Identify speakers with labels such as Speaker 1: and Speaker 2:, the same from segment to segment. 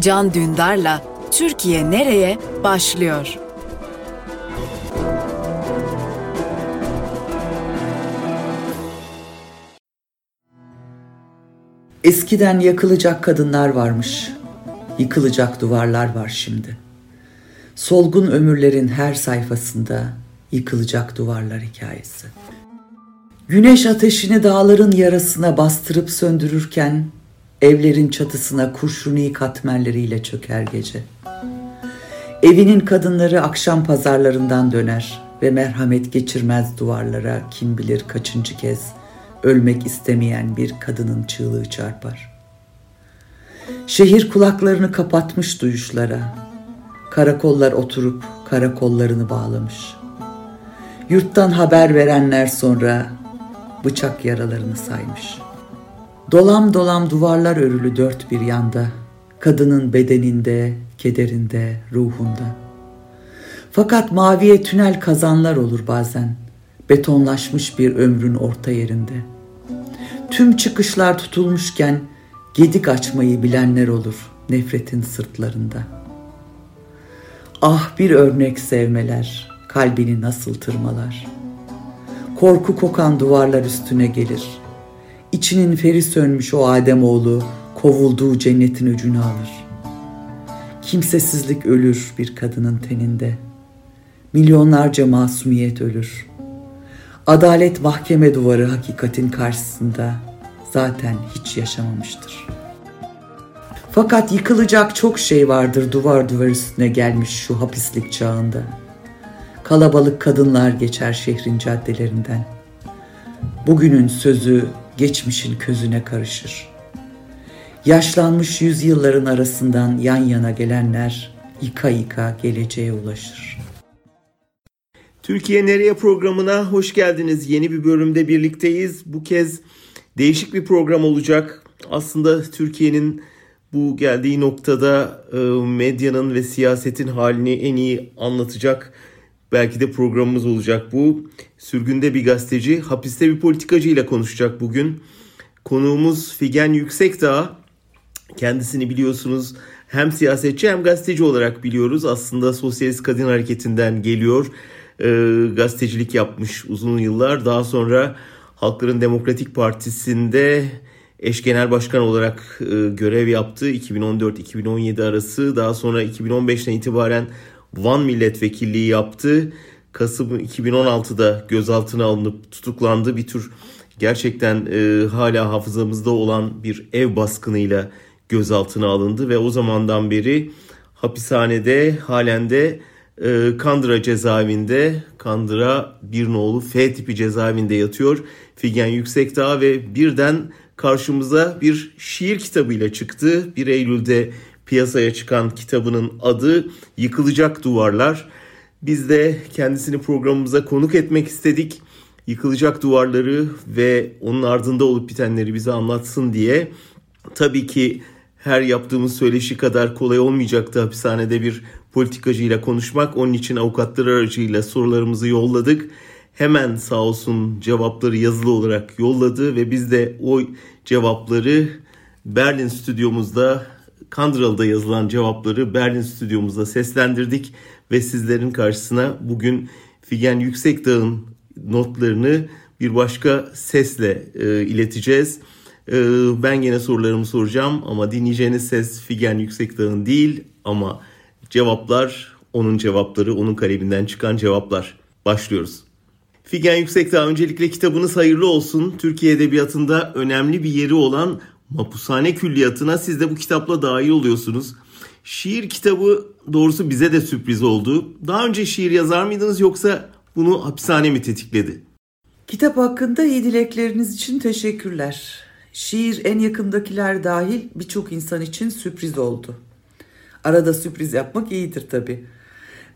Speaker 1: Can Dündar'la Türkiye Nereye başlıyor.
Speaker 2: Eskiden yakılacak kadınlar varmış. Yıkılacak duvarlar var şimdi. Solgun ömürlerin her sayfasında yıkılacak duvarlar hikayesi. Güneş ateşini dağların yarasına bastırıp söndürürken evlerin çatısına kurşuni katmerleriyle çöker gece. Evinin kadınları akşam pazarlarından döner ve merhamet geçirmez duvarlara kim bilir kaçıncı kez ölmek istemeyen bir kadının çığlığı çarpar. Şehir kulaklarını kapatmış duyuşlara. Karakollar oturup karakollarını bağlamış. Yurttan haber verenler sonra bıçak yaralarını saymış. Dolam dolam duvarlar örülü dört bir yanda, kadının bedeninde, kederinde, ruhunda. Fakat maviye tünel kazanlar olur bazen, betonlaşmış bir ömrün orta yerinde. Tüm çıkışlar tutulmuşken gedik açmayı bilenler olur nefretin sırtlarında. Ah bir örnek sevmeler, kalbini nasıl tırmalar.'' Korku kokan duvarlar üstüne gelir. İçinin feri sönmüş o Adem oğlu kovulduğu cennetin öcünü alır. Kimsesizlik ölür bir kadının teninde. Milyonlarca masumiyet ölür. Adalet mahkeme duvarı hakikatin karşısında zaten hiç yaşamamıştır. Fakat yıkılacak çok şey vardır duvar duvar üstüne gelmiş şu hapislik çağında.'' Kalabalık kadınlar geçer şehrin caddelerinden. Bugünün sözü geçmişin közüne karışır. Yaşlanmış yüzyılların arasından yan yana gelenler yıka yıka geleceğe ulaşır.
Speaker 3: Türkiye Nereye programına hoş geldiniz. Yeni bir bölümde birlikteyiz. Bu kez değişik bir program olacak. Aslında Türkiye'nin bu geldiği noktada e, medyanın ve siyasetin halini en iyi anlatacak Belki de programımız olacak bu. Sürgünde bir gazeteci, hapiste bir politikacı ile konuşacak bugün. Konuğumuz Figen Yüksekdağ. Kendisini biliyorsunuz hem siyasetçi hem gazeteci olarak biliyoruz. Aslında Sosyalist Kadın Hareketi'nden geliyor. E, gazetecilik yapmış uzun yıllar. Daha sonra Halkların Demokratik Partisi'nde eş genel başkan olarak e, görev yaptı 2014-2017 arası. Daha sonra 2015'ten itibaren Van milletvekilliği yaptı. Kasım 2016'da gözaltına alınıp tutuklandı. Bir tür gerçekten e, hala hafızamızda olan bir ev baskınıyla gözaltına alındı ve o zamandan beri hapishanede halen de e, Kandıra cezaevinde Kandıra bir nolu F tipi cezaevinde yatıyor Figen Yüksekdağ ve birden karşımıza bir şiir kitabıyla çıktı. 1 Eylül'de piyasaya çıkan kitabının adı Yıkılacak Duvarlar. Biz de kendisini programımıza konuk etmek istedik. Yıkılacak duvarları ve onun ardında olup bitenleri bize anlatsın diye. Tabii ki her yaptığımız söyleşi kadar kolay olmayacaktı hapishanede bir politikacıyla konuşmak. Onun için avukatlar aracıyla sorularımızı yolladık. Hemen sağ olsun cevapları yazılı olarak yolladı ve biz de o cevapları Berlin stüdyomuzda Kandıralı'da yazılan cevapları Berlin stüdyomuzda seslendirdik ve sizlerin karşısına bugün Figen Yüksekdağ'ın notlarını bir başka sesle e, ileteceğiz. E, ben gene sorularımı soracağım ama dinleyeceğiniz ses Figen Yüksekdağ'ın değil ama cevaplar onun cevapları, onun kaleminden çıkan cevaplar. Başlıyoruz. Figen Yüksekdağ öncelikle kitabınız hayırlı olsun. Türkiye Edebiyatı'nda önemli bir yeri olan Mapushane Külliyatı'na siz de bu kitapla dahil oluyorsunuz. Şiir kitabı doğrusu bize de sürpriz oldu. Daha önce şiir yazar mıydınız yoksa bunu hapishane mi tetikledi?
Speaker 2: Kitap hakkında iyi dilekleriniz için teşekkürler. Şiir en yakındakiler dahil birçok insan için sürpriz oldu. Arada sürpriz yapmak iyidir tabii.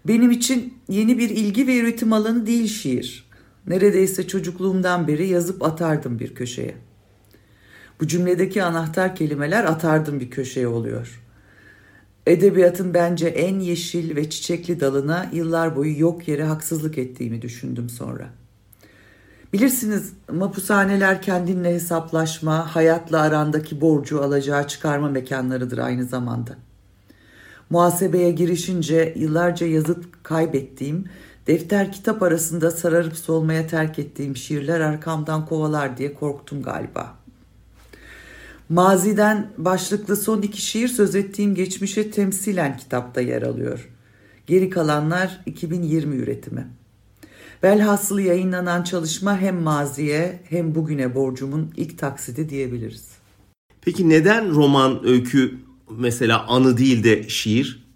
Speaker 2: Benim için yeni bir ilgi ve üretim alanı değil şiir. Neredeyse çocukluğumdan beri yazıp atardım bir köşeye. Bu cümledeki anahtar kelimeler atardım bir köşeye oluyor. Edebiyatın bence en yeşil ve çiçekli dalına yıllar boyu yok yere haksızlık ettiğimi düşündüm sonra. Bilirsiniz mapushaneler kendinle hesaplaşma, hayatla arandaki borcu alacağı çıkarma mekanlarıdır aynı zamanda. Muhasebeye girişince yıllarca yazıp kaybettiğim, defter kitap arasında sararıp solmaya terk ettiğim şiirler arkamdan kovalar diye korktum galiba. Maziden başlıklı son iki şiir söz ettiğim geçmişe temsilen kitapta yer alıyor. Geri kalanlar 2020 üretimi. Velhasıl yayınlanan çalışma hem maziye hem bugüne borcumun ilk taksidi diyebiliriz.
Speaker 3: Peki neden roman, öykü mesela anı değil de şiir?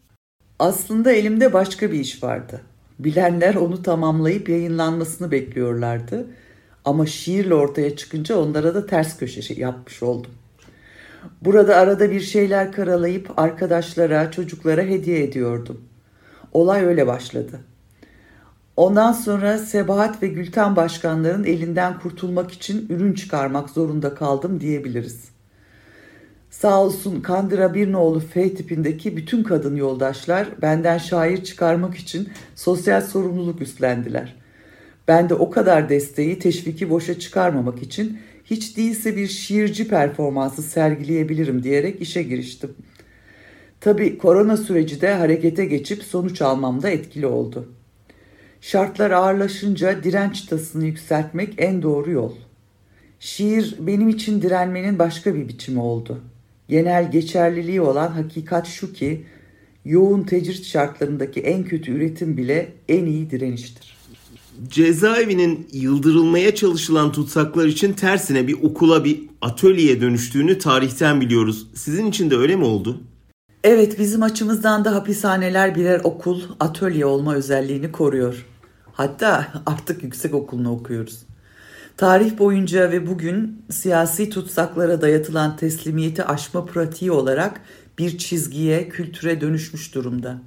Speaker 2: Aslında elimde başka bir iş vardı. Bilenler onu tamamlayıp yayınlanmasını bekliyorlardı. Ama şiirle ortaya çıkınca onlara da ters köşe yapmış oldum. Burada arada bir şeyler karalayıp arkadaşlara, çocuklara hediye ediyordum. Olay öyle başladı. Ondan sonra Sebahat ve Gülten başkanların elinden kurtulmak için ürün çıkarmak zorunda kaldım diyebiliriz. Sağ olsun Kandıra Birnoğlu F tipindeki bütün kadın yoldaşlar benden şair çıkarmak için sosyal sorumluluk üstlendiler. Ben de o kadar desteği teşviki boşa çıkarmamak için hiç değilse bir şiirci performansı sergileyebilirim diyerek işe giriştim. Tabi korona süreci de harekete geçip sonuç almamda etkili oldu. Şartlar ağırlaşınca direnç tasını yükseltmek en doğru yol. Şiir benim için direnmenin başka bir biçimi oldu. Genel geçerliliği olan hakikat şu ki yoğun tecrit şartlarındaki en kötü üretim bile en iyi direniştir.
Speaker 3: Cezaevinin yıldırılmaya çalışılan tutsaklar için tersine bir okula bir atölyeye dönüştüğünü tarihten biliyoruz. Sizin için de öyle mi oldu?
Speaker 2: Evet bizim açımızdan da hapishaneler birer okul, atölye olma özelliğini koruyor. Hatta artık yüksek okulunu okuyoruz. Tarih boyunca ve bugün siyasi tutsaklara dayatılan teslimiyeti aşma pratiği olarak bir çizgiye, kültüre dönüşmüş durumda.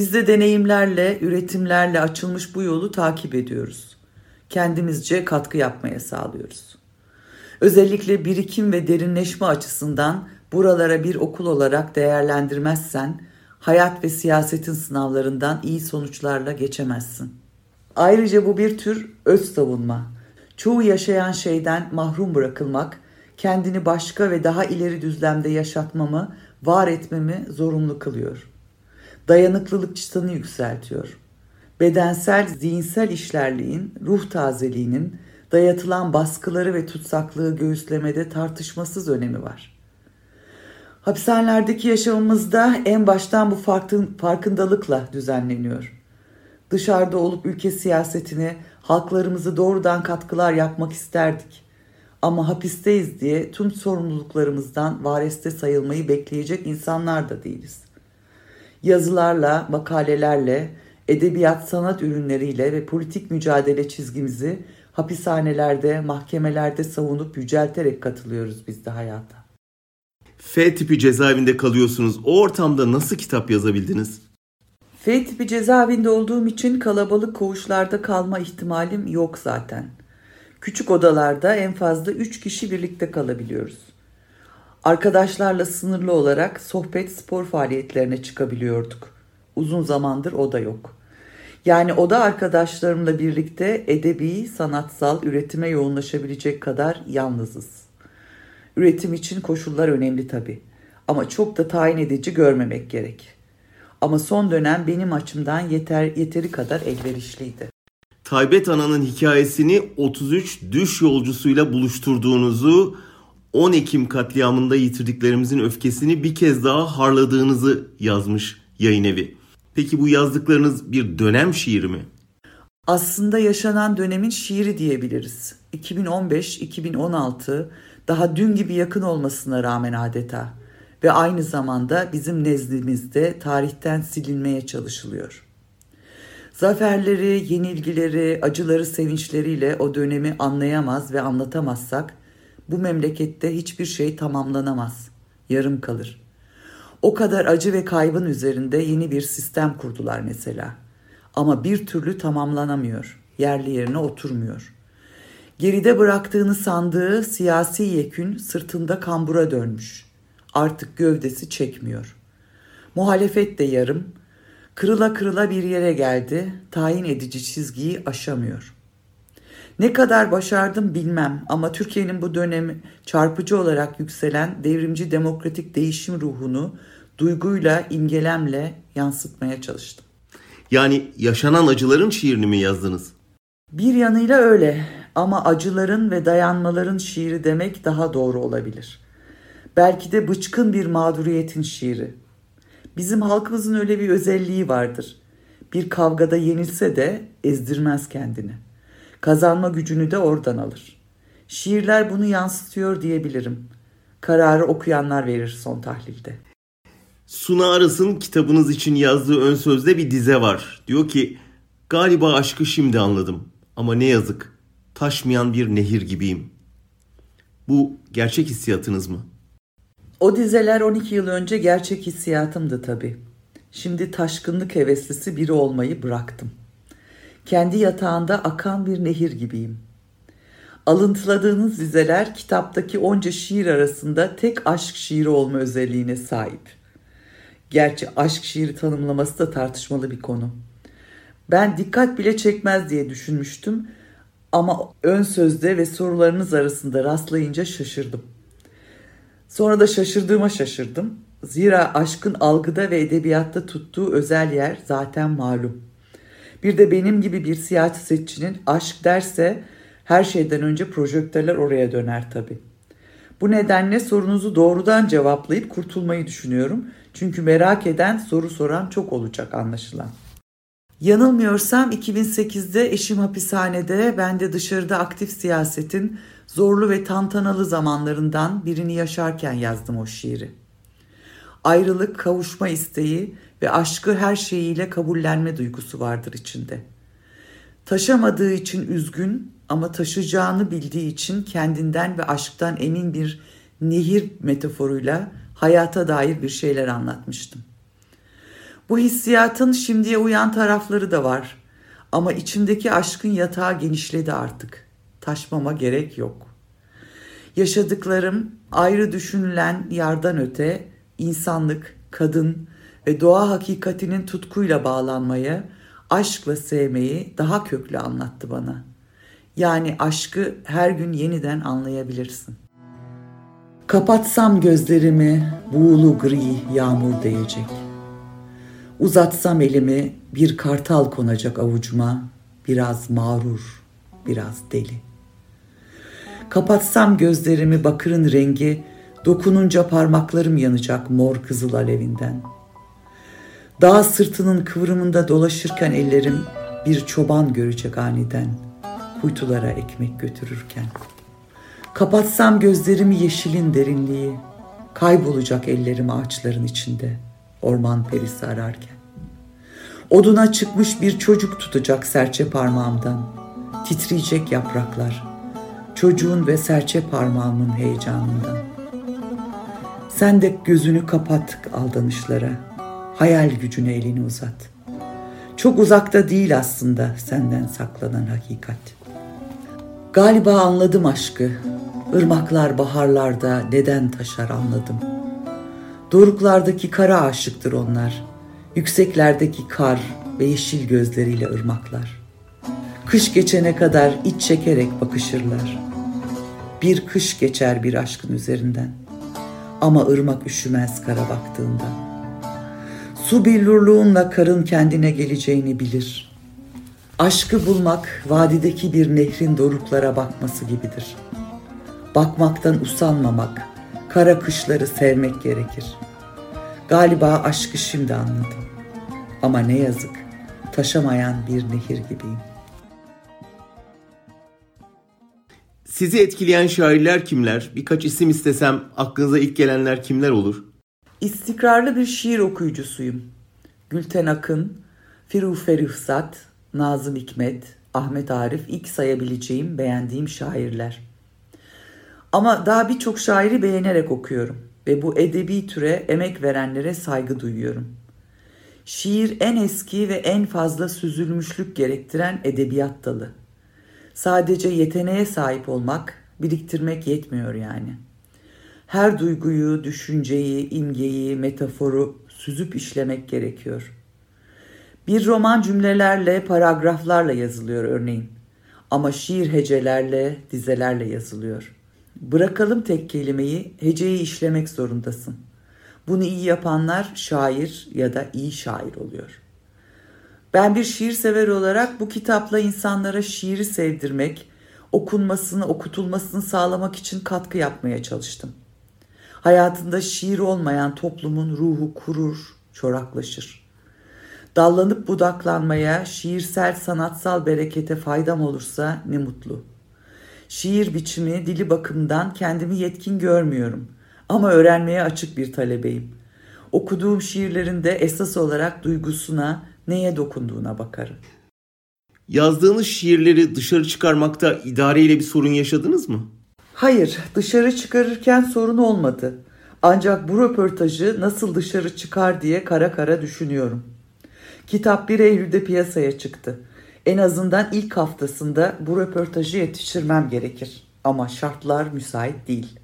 Speaker 2: Biz de deneyimlerle, üretimlerle açılmış bu yolu takip ediyoruz. Kendimizce katkı yapmaya sağlıyoruz. Özellikle birikim ve derinleşme açısından buralara bir okul olarak değerlendirmezsen hayat ve siyasetin sınavlarından iyi sonuçlarla geçemezsin. Ayrıca bu bir tür öz savunma. Çoğu yaşayan şeyden mahrum bırakılmak, kendini başka ve daha ileri düzlemde yaşatmamı, var etmemi zorunlu kılıyor. Dayanıklılık çıtanı yükseltiyor. Bedensel, zihinsel işlerliğin, ruh tazeliğinin, dayatılan baskıları ve tutsaklığı göğüslemede tartışmasız önemi var. Hapishanelerdeki yaşamımızda en baştan bu farkındalıkla düzenleniyor. Dışarıda olup ülke siyasetine, halklarımızı doğrudan katkılar yapmak isterdik. Ama hapisteyiz diye tüm sorumluluklarımızdan vareste sayılmayı bekleyecek insanlar da değiliz. Yazılarla, makalelerle, edebiyat sanat ürünleriyle ve politik mücadele çizgimizi hapishanelerde, mahkemelerde savunup yücelterek katılıyoruz biz de hayata.
Speaker 3: F tipi cezaevinde kalıyorsunuz. O ortamda nasıl kitap yazabildiniz?
Speaker 2: F tipi cezaevinde olduğum için kalabalık koğuşlarda kalma ihtimalim yok zaten. Küçük odalarda en fazla 3 kişi birlikte kalabiliyoruz. Arkadaşlarla sınırlı olarak sohbet spor faaliyetlerine çıkabiliyorduk. Uzun zamandır o da yok. Yani oda arkadaşlarımla birlikte edebi, sanatsal üretime yoğunlaşabilecek kadar yalnızız. Üretim için koşullar önemli tabii. Ama çok da tayin edici görmemek gerek. Ama son dönem benim açımdan yeter yeteri kadar elverişliydi.
Speaker 3: Taybet Ana'nın hikayesini 33 düş yolcusuyla buluşturduğunuzu, 10 Ekim katliamında yitirdiklerimizin öfkesini bir kez daha harladığınızı yazmış yayın evi. Peki bu yazdıklarınız bir dönem şiiri mi?
Speaker 2: Aslında yaşanan dönemin şiiri diyebiliriz. 2015-2016 daha dün gibi yakın olmasına rağmen adeta ve aynı zamanda bizim nezdimizde tarihten silinmeye çalışılıyor. Zaferleri, yenilgileri, acıları, sevinçleriyle o dönemi anlayamaz ve anlatamazsak bu memlekette hiçbir şey tamamlanamaz, yarım kalır. O kadar acı ve kaybın üzerinde yeni bir sistem kurdular mesela. Ama bir türlü tamamlanamıyor, yerli yerine oturmuyor. Geride bıraktığını sandığı siyasi yekün sırtında kambura dönmüş. Artık gövdesi çekmiyor. Muhalefet de yarım, kırıla kırıla bir yere geldi, tayin edici çizgiyi aşamıyor.'' Ne kadar başardım bilmem ama Türkiye'nin bu dönemi çarpıcı olarak yükselen devrimci demokratik değişim ruhunu duyguyla, imgelemle yansıtmaya çalıştım.
Speaker 3: Yani yaşanan acıların şiirini mi yazdınız?
Speaker 2: Bir yanıyla öyle ama acıların ve dayanmaların şiiri demek daha doğru olabilir. Belki de bıçkın bir mağduriyetin şiiri. Bizim halkımızın öyle bir özelliği vardır. Bir kavgada yenilse de ezdirmez kendini. Kazanma gücünü de oradan alır. Şiirler bunu yansıtıyor diyebilirim. Kararı okuyanlar verir son tahlilde.
Speaker 3: Suna Aras'ın kitabınız için yazdığı ön sözde bir dize var. Diyor ki galiba aşkı şimdi anladım ama ne yazık taşmayan bir nehir gibiyim. Bu gerçek hissiyatınız mı?
Speaker 2: O dizeler 12 yıl önce gerçek hissiyatımdı tabii. Şimdi taşkınlık heveslisi biri olmayı bıraktım. Kendi yatağında akan bir nehir gibiyim. Alıntıladığınız dizeler kitaptaki onca şiir arasında tek aşk şiiri olma özelliğine sahip. Gerçi aşk şiiri tanımlaması da tartışmalı bir konu. Ben dikkat bile çekmez diye düşünmüştüm ama ön sözde ve sorularınız arasında rastlayınca şaşırdım. Sonra da şaşırdığıma şaşırdım. Zira aşkın algıda ve edebiyatta tuttuğu özel yer zaten malum. Bir de benim gibi bir siyasetçinin aşk derse her şeyden önce projektörler oraya döner tabii. Bu nedenle sorunuzu doğrudan cevaplayıp kurtulmayı düşünüyorum. Çünkü merak eden soru soran çok olacak anlaşılan. Yanılmıyorsam 2008'de eşim hapishanede, ben de dışarıda aktif siyasetin zorlu ve tantanalı zamanlarından birini yaşarken yazdım o şiiri. Ayrılık, kavuşma isteği ve aşkı her şeyiyle kabullenme duygusu vardır içinde. Taşamadığı için üzgün ama taşıyacağını bildiği için kendinden ve aşktan emin bir nehir metaforuyla hayata dair bir şeyler anlatmıştım. Bu hissiyatın şimdiye uyan tarafları da var. Ama içimdeki aşkın yatağı genişledi artık. Taşmama gerek yok. Yaşadıklarım ayrı düşünülen yardan öte insanlık, kadın ve doğa hakikatinin tutkuyla bağlanmayı, aşkla sevmeyi daha köklü anlattı bana. Yani aşkı her gün yeniden anlayabilirsin. Kapatsam gözlerimi buğulu gri yağmur değecek. Uzatsam elimi bir kartal konacak avucuma, biraz mağrur, biraz deli. Kapatsam gözlerimi bakırın rengi, dokununca parmaklarım yanacak mor kızıl alevinden. Dağ sırtının kıvrımında dolaşırken ellerim bir çoban görecek aniden, kuytulara ekmek götürürken. Kapatsam gözlerimi yeşilin derinliği, kaybolacak ellerim ağaçların içinde, orman perisi ararken. Oduna çıkmış bir çocuk tutacak serçe parmağımdan, titriyecek yapraklar, çocuğun ve serçe parmağımın heyecanından. Sen de gözünü kapat aldanışlara, hayal gücüne elini uzat. Çok uzakta değil aslında senden saklanan hakikat. Galiba anladım aşkı, ırmaklar baharlarda neden taşar anladım. Doruklardaki kara aşıktır onlar, yükseklerdeki kar ve yeşil gözleriyle ırmaklar. Kış geçene kadar iç çekerek bakışırlar. Bir kış geçer bir aşkın üzerinden. Ama ırmak üşümez kara baktığında. Su billurluğunla karın kendine geleceğini bilir. Aşkı bulmak vadideki bir nehrin doruklara bakması gibidir. Bakmaktan usanmamak, kara kışları sevmek gerekir. Galiba aşkı şimdi anladım. Ama ne yazık, taşamayan bir nehir gibiyim.
Speaker 3: Sizi etkileyen şairler kimler? Birkaç isim istesem aklınıza ilk gelenler kimler olur?
Speaker 2: İstikrarlı bir şiir okuyucusuyum. Gülten Akın, Firufe Rıfsat, Nazım Hikmet, Ahmet Arif ilk sayabileceğim, beğendiğim şairler. Ama daha birçok şairi beğenerek okuyorum ve bu edebi türe emek verenlere saygı duyuyorum. Şiir en eski ve en fazla süzülmüşlük gerektiren edebiyat dalı. Sadece yeteneğe sahip olmak, biriktirmek yetmiyor yani. Her duyguyu, düşünceyi, imgeyi, metaforu süzüp işlemek gerekiyor. Bir roman cümlelerle, paragraflarla yazılıyor örneğin. Ama şiir hecelerle, dizelerle yazılıyor. Bırakalım tek kelimeyi, heceyi işlemek zorundasın. Bunu iyi yapanlar şair ya da iyi şair oluyor. Ben bir şiir sever olarak bu kitapla insanlara şiiri sevdirmek, okunmasını, okutulmasını sağlamak için katkı yapmaya çalıştım. Hayatında şiir olmayan toplumun ruhu kurur, çoraklaşır. Dallanıp budaklanmaya, şiirsel sanatsal berekete faydam olursa ne mutlu. Şiir biçimi, dili bakımından kendimi yetkin görmüyorum ama öğrenmeye açık bir talebeyim. Okuduğum şiirlerinde esas olarak duygusuna, neye dokunduğuna bakarım.
Speaker 3: Yazdığınız şiirleri dışarı çıkarmakta idareyle bir sorun yaşadınız mı?
Speaker 2: Hayır, dışarı çıkarırken sorun olmadı. Ancak bu röportajı nasıl dışarı çıkar diye kara kara düşünüyorum. Kitap 1 Eylül'de piyasaya çıktı. En azından ilk haftasında bu röportajı yetiştirmem gerekir. Ama şartlar müsait değil.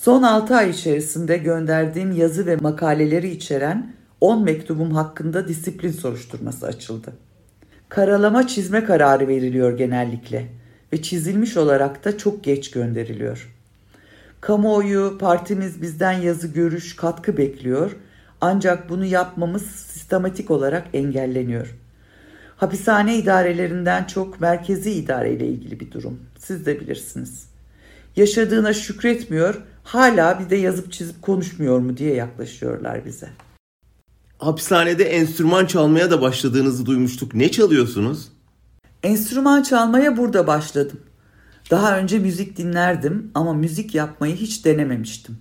Speaker 2: Son 6 ay içerisinde gönderdiğim yazı ve makaleleri içeren 10 mektubum hakkında disiplin soruşturması açıldı. Karalama çizme kararı veriliyor genellikle ve çizilmiş olarak da çok geç gönderiliyor. Kamuoyu, partimiz bizden yazı, görüş, katkı bekliyor ancak bunu yapmamız sistematik olarak engelleniyor. Hapishane idarelerinden çok merkezi idare ile ilgili bir durum. Siz de bilirsiniz. Yaşadığına şükretmiyor, hala bir de yazıp çizip konuşmuyor mu diye yaklaşıyorlar bize.
Speaker 3: Hapishanede enstrüman çalmaya da başladığınızı duymuştuk. Ne çalıyorsunuz?
Speaker 2: Enstrüman çalmaya burada başladım. Daha önce müzik dinlerdim ama müzik yapmayı hiç denememiştim.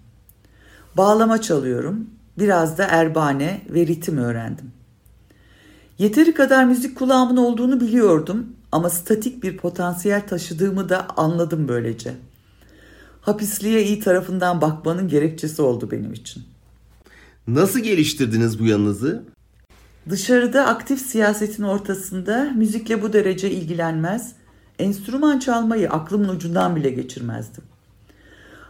Speaker 2: Bağlama çalıyorum, biraz da erbane ve ritim öğrendim. Yeteri kadar müzik kulağımın olduğunu biliyordum ama statik bir potansiyel taşıdığımı da anladım böylece. Hapisliğe iyi tarafından bakmanın gerekçesi oldu benim için.
Speaker 3: Nasıl geliştirdiniz bu yanınızı?
Speaker 2: Dışarıda aktif siyasetin ortasında müzikle bu derece ilgilenmez, enstrüman çalmayı aklımın ucundan bile geçirmezdim.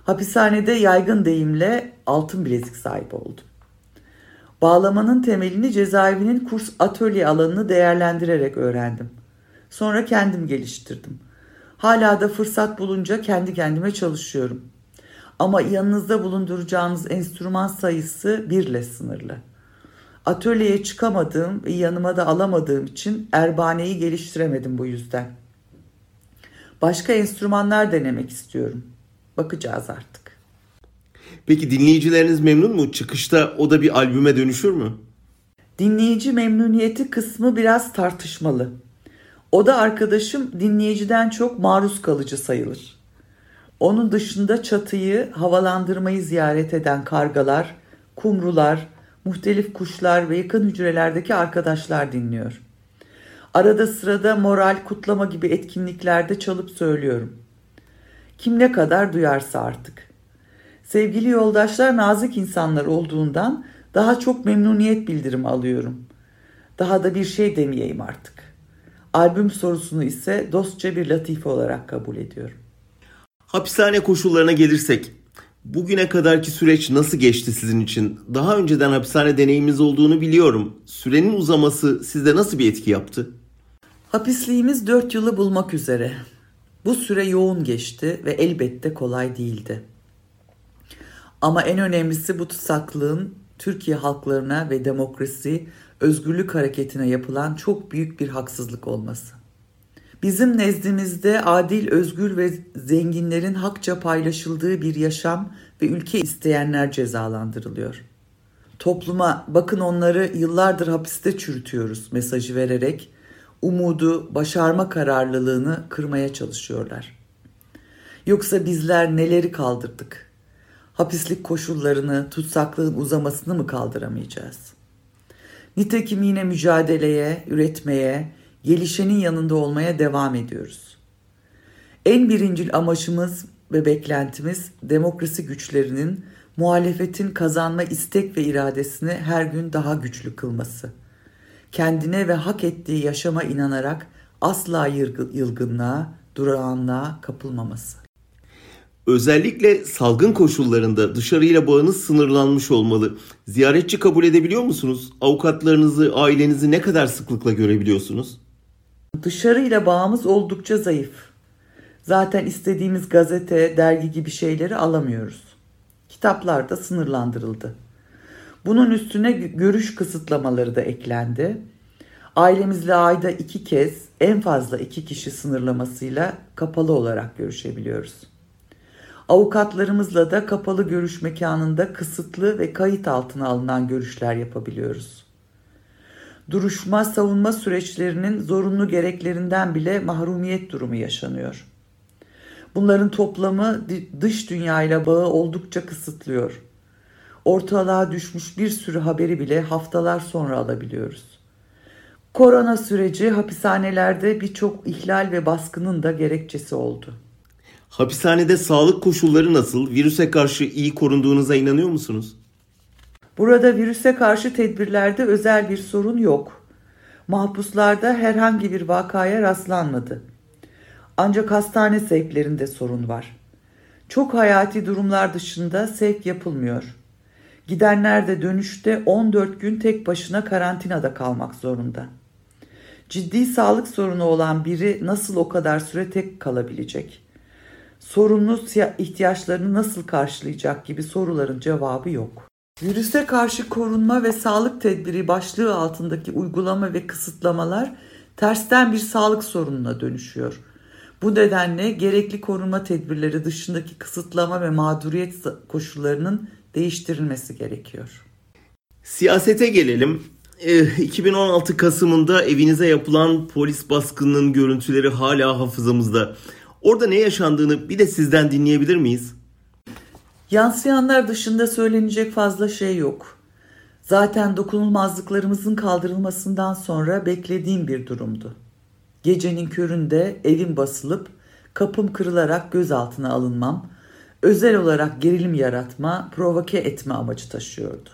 Speaker 2: Hapishanede yaygın deyimle altın bilezik sahibi oldum. Bağlamanın temelini cezaevinin kurs atölye alanını değerlendirerek öğrendim. Sonra kendim geliştirdim. Hala da fırsat bulunca kendi kendime çalışıyorum. Ama yanınızda bulunduracağınız enstrüman sayısı birle sınırlı. Atölyeye çıkamadığım ve yanıma da alamadığım için erbaneyi geliştiremedim bu yüzden. Başka enstrümanlar denemek istiyorum. Bakacağız artık.
Speaker 3: Peki dinleyicileriniz memnun mu? Çıkışta o da bir albüme dönüşür mü?
Speaker 2: Dinleyici memnuniyeti kısmı biraz tartışmalı. O da arkadaşım dinleyiciden çok maruz kalıcı sayılır. Onun dışında çatıyı, havalandırmayı ziyaret eden kargalar, kumrular, muhtelif kuşlar ve yakın hücrelerdeki arkadaşlar dinliyor. Arada sırada moral, kutlama gibi etkinliklerde çalıp söylüyorum. Kim ne kadar duyarsa artık. Sevgili yoldaşlar nazik insanlar olduğundan daha çok memnuniyet bildirim alıyorum. Daha da bir şey demeyeyim artık. Albüm sorusunu ise dostça bir latife olarak kabul ediyorum.
Speaker 3: Hapishane koşullarına gelirsek, bugüne kadarki süreç nasıl geçti sizin için? Daha önceden hapishane deneyiminiz olduğunu biliyorum. Sürenin uzaması sizde nasıl bir etki yaptı?
Speaker 2: Hapisliğimiz 4 yılı bulmak üzere. Bu süre yoğun geçti ve elbette kolay değildi. Ama en önemlisi bu tutsaklığın Türkiye halklarına ve demokrasi, özgürlük hareketine yapılan çok büyük bir haksızlık olması. Bizim nezdimizde adil, özgür ve zenginlerin hakça paylaşıldığı bir yaşam ve ülke isteyenler cezalandırılıyor. Topluma bakın onları yıllardır hapiste çürütüyoruz mesajı vererek umudu, başarma kararlılığını kırmaya çalışıyorlar. Yoksa bizler neleri kaldırdık? Hapislik koşullarını, tutsaklığın uzamasını mı kaldıramayacağız? Nitekim yine mücadeleye, üretmeye, gelişenin yanında olmaya devam ediyoruz. En birincil amacımız ve beklentimiz demokrasi güçlerinin muhalefetin kazanma istek ve iradesini her gün daha güçlü kılması. Kendine ve hak ettiği yaşama inanarak asla yılgınlığa, durağanlığa kapılmaması.
Speaker 3: Özellikle salgın koşullarında dışarıyla bağınız sınırlanmış olmalı. Ziyaretçi kabul edebiliyor musunuz? Avukatlarınızı, ailenizi ne kadar sıklıkla görebiliyorsunuz?
Speaker 2: Dışarıyla bağımız oldukça zayıf. Zaten istediğimiz gazete, dergi gibi şeyleri alamıyoruz. Kitaplar da sınırlandırıldı. Bunun üstüne görüş kısıtlamaları da eklendi. Ailemizle ayda iki kez en fazla iki kişi sınırlamasıyla kapalı olarak görüşebiliyoruz. Avukatlarımızla da kapalı görüş mekanında kısıtlı ve kayıt altına alınan görüşler yapabiliyoruz. Duruşma savunma süreçlerinin zorunlu gereklerinden bile mahrumiyet durumu yaşanıyor. Bunların toplamı dış dünyayla bağı oldukça kısıtlıyor. Ortalığa düşmüş bir sürü haberi bile haftalar sonra alabiliyoruz. Korona süreci hapishanelerde birçok ihlal ve baskının da gerekçesi oldu.
Speaker 3: Hapishanede sağlık koşulları nasıl? Virüse karşı iyi korunduğunuza inanıyor musunuz?
Speaker 2: Burada virüse karşı tedbirlerde özel bir sorun yok. Mahpuslarda herhangi bir vakaya rastlanmadı. Ancak hastane sevklerinde sorun var. Çok hayati durumlar dışında sevk yapılmıyor. Gidenler de dönüşte 14 gün tek başına karantinada kalmak zorunda. Ciddi sağlık sorunu olan biri nasıl o kadar süre tek kalabilecek? Sorunlu ihtiyaçlarını nasıl karşılayacak gibi soruların cevabı yok. Virüse karşı korunma ve sağlık tedbiri başlığı altındaki uygulama ve kısıtlamalar tersten bir sağlık sorununa dönüşüyor. Bu nedenle gerekli korunma tedbirleri dışındaki kısıtlama ve mağduriyet koşullarının değiştirilmesi gerekiyor.
Speaker 3: Siyasete gelelim. 2016 ee, Kasım'ında evinize yapılan polis baskınının görüntüleri hala hafızamızda. Orada ne yaşandığını bir de sizden dinleyebilir miyiz?
Speaker 2: Yansıyanlar dışında söylenecek fazla şey yok. Zaten dokunulmazlıklarımızın kaldırılmasından sonra beklediğim bir durumdu. Gecenin köründe evim basılıp kapım kırılarak gözaltına alınmam, özel olarak gerilim yaratma, provoke etme amacı taşıyordu.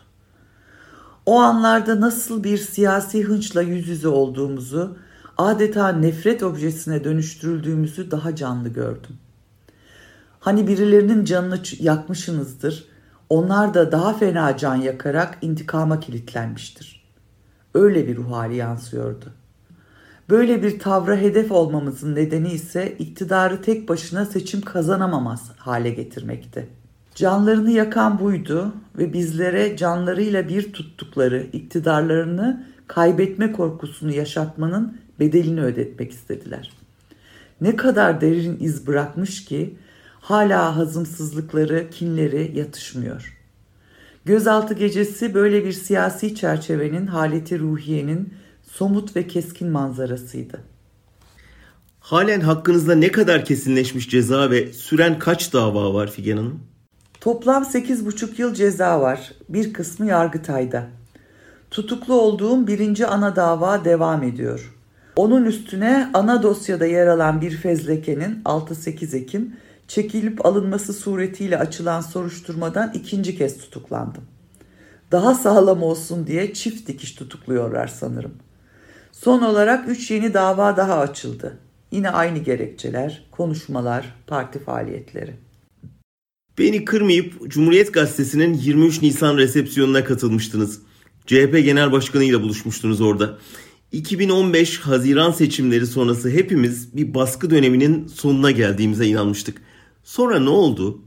Speaker 2: O anlarda nasıl bir siyasi hınçla yüz yüze olduğumuzu, adeta nefret objesine dönüştürüldüğümüzü daha canlı gördüm. Hani birilerinin canını yakmışsınızdır, onlar da daha fena can yakarak intikama kilitlenmiştir. Öyle bir ruh hali yansıyordu. Böyle bir tavra hedef olmamızın nedeni ise iktidarı tek başına seçim kazanamamaz hale getirmekti. Canlarını yakan buydu ve bizlere canlarıyla bir tuttukları iktidarlarını kaybetme korkusunu yaşatmanın bedelini ödetmek istediler. Ne kadar derin iz bırakmış ki hala hazımsızlıkları, kinleri yatışmıyor. Gözaltı gecesi böyle bir siyasi çerçevenin haleti ruhiyenin somut ve keskin manzarasıydı.
Speaker 3: Halen hakkınızda ne kadar kesinleşmiş ceza ve süren kaç dava var Figen Hanım?
Speaker 2: Toplam 8,5 yıl ceza var. Bir kısmı Yargıtay'da. Tutuklu olduğum birinci ana dava devam ediyor. Onun üstüne ana dosyada yer alan bir fezlekenin 6-8 Ekim çekilip alınması suretiyle açılan soruşturmadan ikinci kez tutuklandım. Daha sağlam olsun diye çift dikiş tutukluyorlar sanırım. Son olarak 3 yeni dava daha açıldı. Yine aynı gerekçeler, konuşmalar, parti faaliyetleri.
Speaker 3: Beni kırmayıp Cumhuriyet Gazetesi'nin 23 Nisan resepsiyonuna katılmıştınız. CHP Genel Başkanı ile buluşmuştunuz orada. 2015 Haziran seçimleri sonrası hepimiz bir baskı döneminin sonuna geldiğimize inanmıştık. Sonra ne oldu?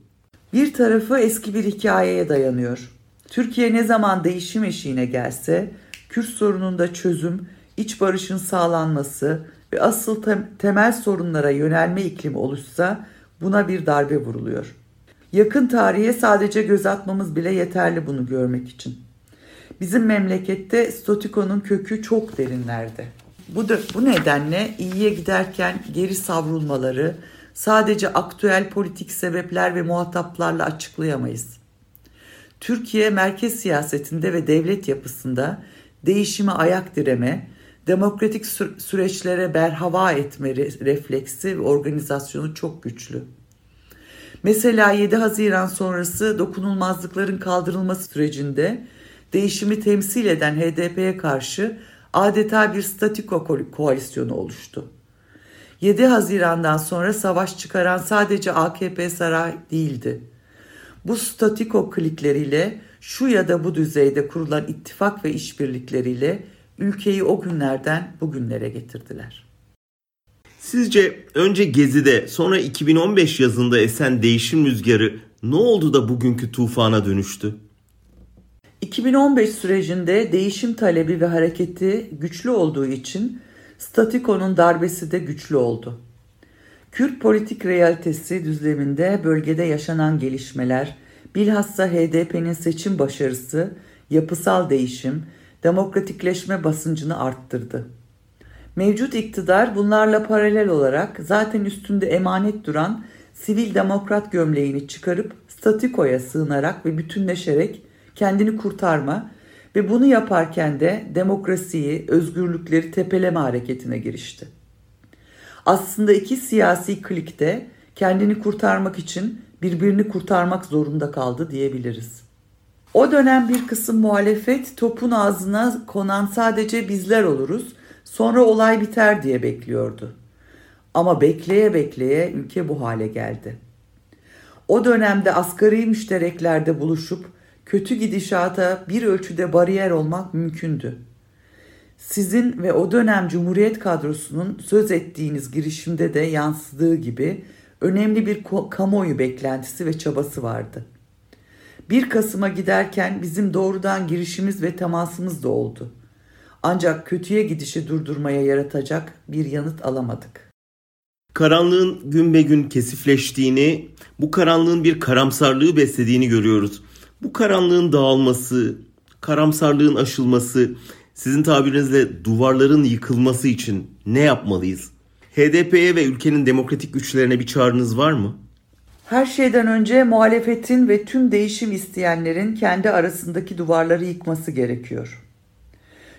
Speaker 2: Bir tarafı eski bir hikayeye dayanıyor. Türkiye ne zaman değişim eşiğine gelse, Kürt sorununda çözüm, iç barışın sağlanması ve asıl temel sorunlara yönelme iklimi oluşsa buna bir darbe vuruluyor. Yakın tarihe sadece göz atmamız bile yeterli bunu görmek için. Bizim memlekette Stotiko'nun kökü çok derinlerde. Bu, bu nedenle iyiye giderken geri savrulmaları sadece aktüel politik sebepler ve muhataplarla açıklayamayız. Türkiye merkez siyasetinde ve devlet yapısında değişime ayak direme, demokratik süreçlere berhava etme refleksi ve organizasyonu çok güçlü. Mesela 7 Haziran sonrası dokunulmazlıkların kaldırılması sürecinde değişimi temsil eden HDP'ye karşı adeta bir statiko koalisyonu oluştu. 7 Haziran'dan sonra savaş çıkaran sadece AKP saray değildi. Bu statiko klikleriyle şu ya da bu düzeyde kurulan ittifak ve işbirlikleriyle ülkeyi o günlerden bugünlere getirdiler.
Speaker 3: Sizce önce Gezi'de sonra 2015 yazında esen değişim rüzgarı ne oldu da bugünkü tufana dönüştü?
Speaker 2: 2015 sürecinde değişim talebi ve hareketi güçlü olduğu için statiko'nun darbesi de güçlü oldu. Kürt politik realitesi düzleminde bölgede yaşanan gelişmeler, bilhassa HDP'nin seçim başarısı, yapısal değişim, demokratikleşme basıncını arttırdı. Mevcut iktidar bunlarla paralel olarak zaten üstünde emanet duran sivil demokrat gömleğini çıkarıp statikoya sığınarak ve bütünleşerek kendini kurtarma ve bunu yaparken de demokrasiyi, özgürlükleri tepeleme hareketine girişti. Aslında iki siyasi klik de kendini kurtarmak için birbirini kurtarmak zorunda kaldı diyebiliriz. O dönem bir kısım muhalefet topun ağzına konan sadece bizler oluruz, sonra olay biter diye bekliyordu. Ama bekleye bekleye ülke bu hale geldi. O dönemde asgari müştereklerde buluşup kötü gidişata bir ölçüde bariyer olmak mümkündü. Sizin ve o dönem Cumhuriyet kadrosunun söz ettiğiniz girişimde de yansıdığı gibi önemli bir kamuoyu beklentisi ve çabası vardı. 1 Kasım'a giderken bizim doğrudan girişimiz ve temasımız da oldu. Ancak kötüye gidişi durdurmaya yaratacak bir yanıt alamadık.
Speaker 3: Karanlığın gün be gün kesifleştiğini, bu karanlığın bir karamsarlığı beslediğini görüyoruz. Bu karanlığın dağılması, karamsarlığın aşılması, sizin tabirinizle duvarların yıkılması için ne yapmalıyız? HDP'ye ve ülkenin demokratik güçlerine bir çağrınız var mı?
Speaker 2: Her şeyden önce muhalefetin ve tüm değişim isteyenlerin kendi arasındaki duvarları yıkması gerekiyor.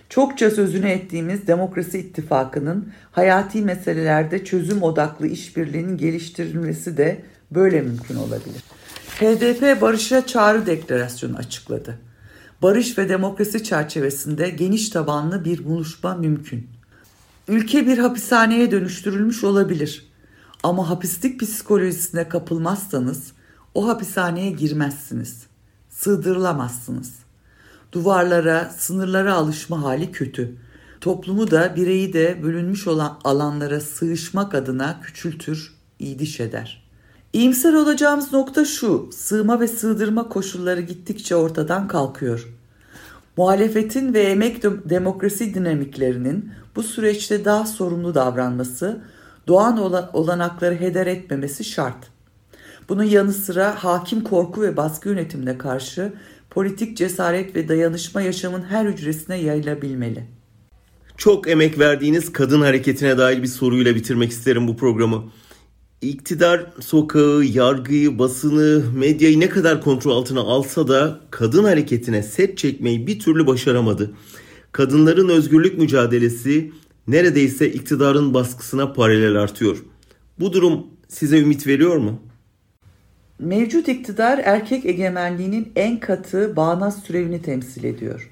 Speaker 2: Çokça sözünü ettiğimiz Demokrasi İttifakı'nın hayati meselelerde çözüm odaklı işbirliğinin geliştirilmesi de böyle mümkün olabilir. HDP barışa çağrı deklarasyonu açıkladı. Barış ve demokrasi çerçevesinde geniş tabanlı bir buluşma mümkün. Ülke bir hapishaneye dönüştürülmüş olabilir. Ama hapislik psikolojisine kapılmazsanız o hapishaneye girmezsiniz. Sığdırılamazsınız. Duvarlara, sınırlara alışma hali kötü. Toplumu da bireyi de bölünmüş olan alanlara sığışmak adına küçültür, iyiliş eder. İyimser olacağımız nokta şu, sığma ve sığdırma koşulları gittikçe ortadan kalkıyor. Muhalefetin ve emek demokrasi dinamiklerinin bu süreçte daha sorumlu davranması, doğan olanakları heder etmemesi şart. Bunun yanı sıra hakim korku ve baskı yönetimine karşı politik cesaret ve dayanışma yaşamın her hücresine yayılabilmeli.
Speaker 3: Çok emek verdiğiniz kadın hareketine dair bir soruyla bitirmek isterim bu programı. İktidar sokağı, yargıyı, basını, medyayı ne kadar kontrol altına alsa da kadın hareketine set çekmeyi bir türlü başaramadı. Kadınların özgürlük mücadelesi neredeyse iktidarın baskısına paralel artıyor. Bu durum size ümit veriyor mu?
Speaker 2: Mevcut iktidar erkek egemenliğinin en katı bağnaz türevini temsil ediyor.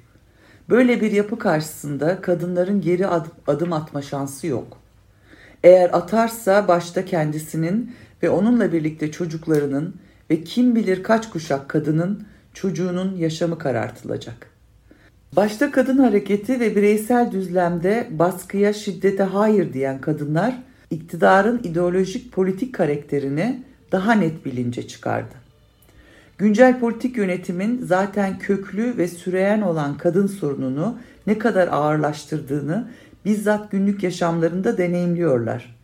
Speaker 2: Böyle bir yapı karşısında kadınların geri adım atma şansı yok. Eğer atarsa başta kendisinin ve onunla birlikte çocuklarının ve kim bilir kaç kuşak kadının çocuğunun yaşamı karartılacak. Başta kadın hareketi ve bireysel düzlemde baskıya, şiddete hayır diyen kadınlar iktidarın ideolojik politik karakterini daha net bilince çıkardı. Güncel politik yönetimin zaten köklü ve süreyen olan kadın sorununu ne kadar ağırlaştırdığını bizzat günlük yaşamlarında deneyimliyorlar.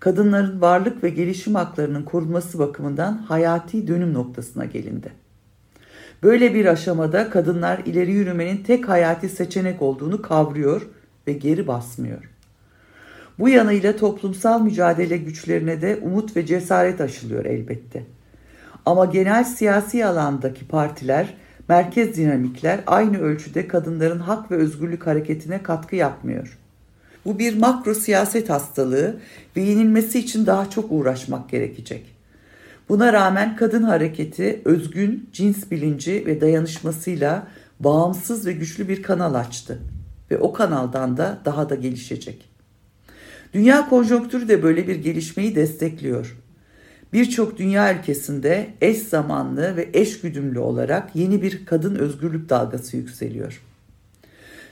Speaker 2: Kadınların varlık ve gelişim haklarının korunması bakımından hayati dönüm noktasına gelindi. Böyle bir aşamada kadınlar ileri yürümenin tek hayati seçenek olduğunu kavruyor ve geri basmıyor. Bu yanıyla toplumsal mücadele güçlerine de umut ve cesaret aşılıyor elbette. Ama genel siyasi alandaki partiler, merkez dinamikler aynı ölçüde kadınların hak ve özgürlük hareketine katkı yapmıyor. Bu bir makro siyaset hastalığı ve yenilmesi için daha çok uğraşmak gerekecek. Buna rağmen kadın hareketi özgün cins bilinci ve dayanışmasıyla bağımsız ve güçlü bir kanal açtı ve o kanaldan da daha da gelişecek. Dünya konjonktürü de böyle bir gelişmeyi destekliyor. Birçok dünya ülkesinde eş zamanlı ve eş güdümlü olarak yeni bir kadın özgürlük dalgası yükseliyor.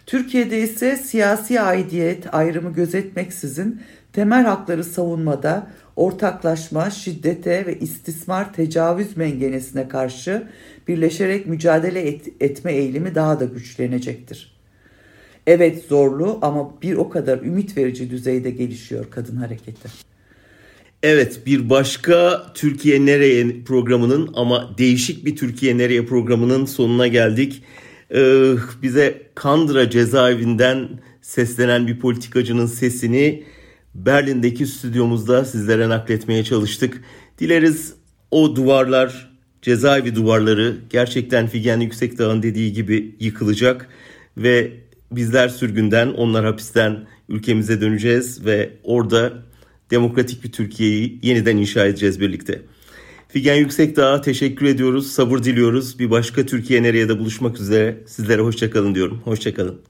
Speaker 2: Türkiye'de ise siyasi aidiyet ayrımı gözetmeksizin temel hakları savunmada ortaklaşma, şiddete ve istismar tecavüz mengenesine karşı birleşerek mücadele et, etme eğilimi daha da güçlenecektir. Evet zorlu ama bir o kadar ümit verici düzeyde gelişiyor kadın hareketi.
Speaker 3: Evet bir başka Türkiye Nereye programının ama değişik bir Türkiye Nereye programının sonuna geldik. Ee, bize Kandıra cezaevinden seslenen bir politikacının sesini Berlin'deki stüdyomuzda sizlere nakletmeye çalıştık. Dileriz o duvarlar, cezaevi duvarları gerçekten Figen Yüksekdağ'ın dediği gibi yıkılacak ve bizler sürgünden, onlar hapisten ülkemize döneceğiz ve orada demokratik bir Türkiye'yi yeniden inşa edeceğiz birlikte. Figen Yüksekdağ'a teşekkür ediyoruz, sabır diliyoruz. Bir başka Türkiye nereye de buluşmak üzere. Sizlere hoşçakalın diyorum. Hoşçakalın.